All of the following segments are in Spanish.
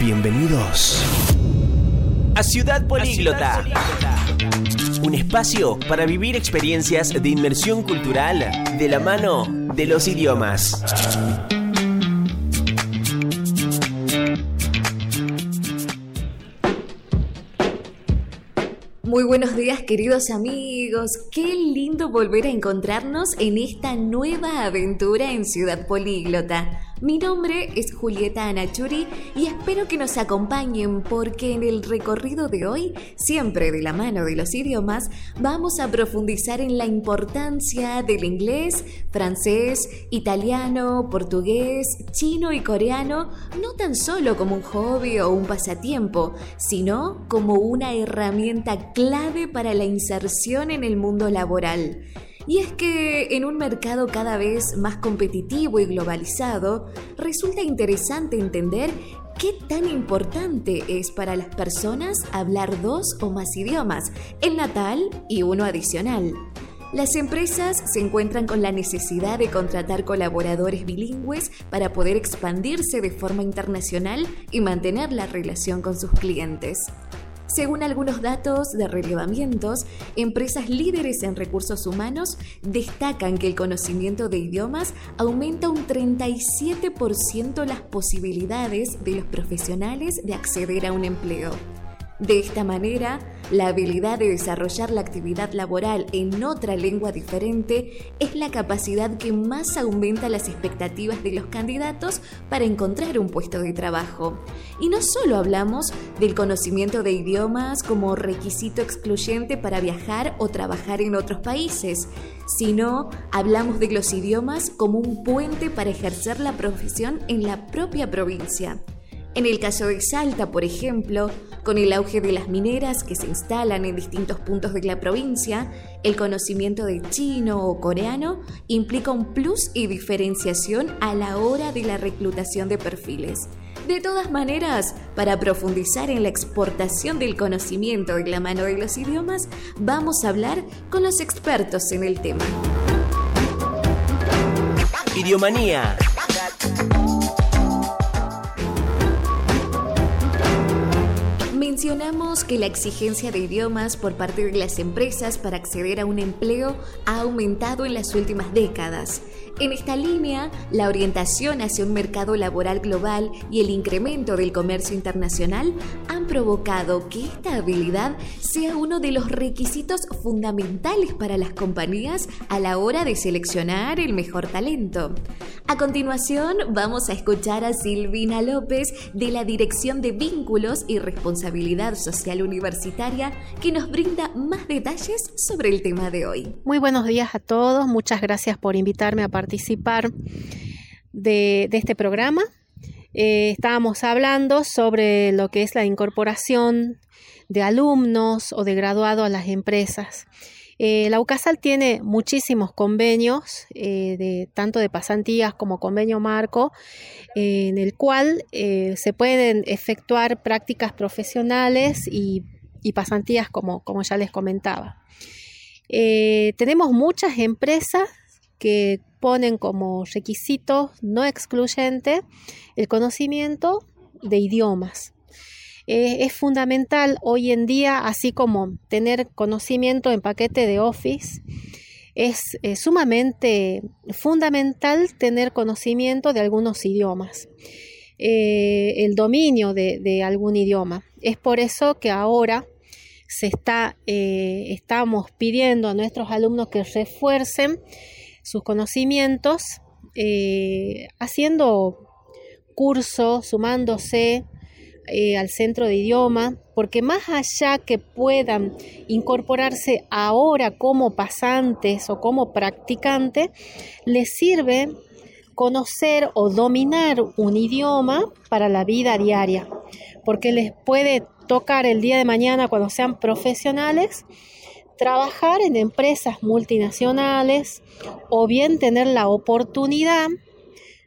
Bienvenidos a Ciudad Políglota. Un espacio para vivir experiencias de inmersión cultural de la mano de los idiomas. Muy buenos días queridos amigos, qué lindo volver a encontrarnos en esta nueva aventura en Ciudad Políglota. Mi nombre es Julieta Anachuri y espero que nos acompañen porque en el recorrido de hoy, siempre de la mano de los idiomas, vamos a profundizar en la importancia del inglés, francés, italiano, portugués, chino y coreano, no tan solo como un hobby o un pasatiempo, sino como una herramienta clave para la inserción en el mundo laboral. Y es que en un mercado cada vez más competitivo y globalizado, resulta interesante entender qué tan importante es para las personas hablar dos o más idiomas, el natal y uno adicional. Las empresas se encuentran con la necesidad de contratar colaboradores bilingües para poder expandirse de forma internacional y mantener la relación con sus clientes. Según algunos datos de relevamientos, empresas líderes en recursos humanos destacan que el conocimiento de idiomas aumenta un 37% las posibilidades de los profesionales de acceder a un empleo. De esta manera, la habilidad de desarrollar la actividad laboral en otra lengua diferente es la capacidad que más aumenta las expectativas de los candidatos para encontrar un puesto de trabajo. Y no solo hablamos del conocimiento de idiomas como requisito excluyente para viajar o trabajar en otros países, sino hablamos de los idiomas como un puente para ejercer la profesión en la propia provincia. En el caso de Salta, por ejemplo, con el auge de las mineras que se instalan en distintos puntos de la provincia, el conocimiento de chino o coreano implica un plus y diferenciación a la hora de la reclutación de perfiles. De todas maneras, para profundizar en la exportación del conocimiento de la mano de los idiomas, vamos a hablar con los expertos en el tema. Idiomanía. Mencionamos que la exigencia de idiomas por parte de las empresas para acceder a un empleo ha aumentado en las últimas décadas. En esta línea, la orientación hacia un mercado laboral global y el incremento del comercio internacional han provocado que esta habilidad sea uno de los requisitos fundamentales para las compañías a la hora de seleccionar el mejor talento. A continuación, vamos a escuchar a Silvina López de la Dirección de Vínculos y Responsabilidad Social Universitaria que nos brinda más detalles sobre el tema de hoy. Muy buenos días a todos, muchas gracias por invitarme a participar de, este programa. Eh, estábamos hablando sobre lo que es la incorporación de alumnos o de graduados a las empresas. Eh, la UCASAL tiene muchísimos convenios, eh, de, tanto de pasantías como convenio marco, en el cual se pueden efectuar prácticas profesionales y, pasantías, como, como, ya les comentaba. tenemos muchas empresas que ponen como requisito no excluyente el conocimiento de idiomas. Eh, es fundamental hoy en día, así como tener conocimiento en paquete de Office, es sumamente fundamental tener conocimiento de algunos idiomas, eh, el dominio de, algún idioma. Es por eso que ahora se está, eh, estamos pidiendo a nuestros alumnos que refuercen sus conocimientos eh, haciendo cursos, sumándose eh, al centro de idioma, porque más allá que puedan incorporarse ahora como pasantes o como practicantes, les sirve conocer o dominar un idioma para la vida diaria, porque les puede tocar el día de mañana cuando sean profesionales trabajar en empresas multinacionales o bien tener la oportunidad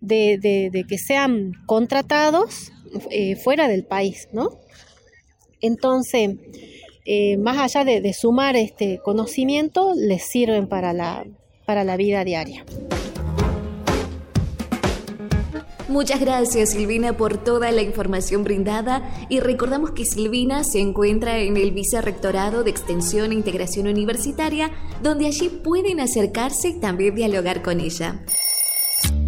de, que sean contratados eh, fuera del país, ¿no? Entonces, eh, más allá de, sumar este conocimiento, les sirven para la, para la vida diaria. Muchas gracias Silvina por toda la información brindada y recordamos que Silvina se encuentra en el Vicerrectorado de Extensión e Integración Universitaria, donde allí pueden acercarse y también dialogar con ella.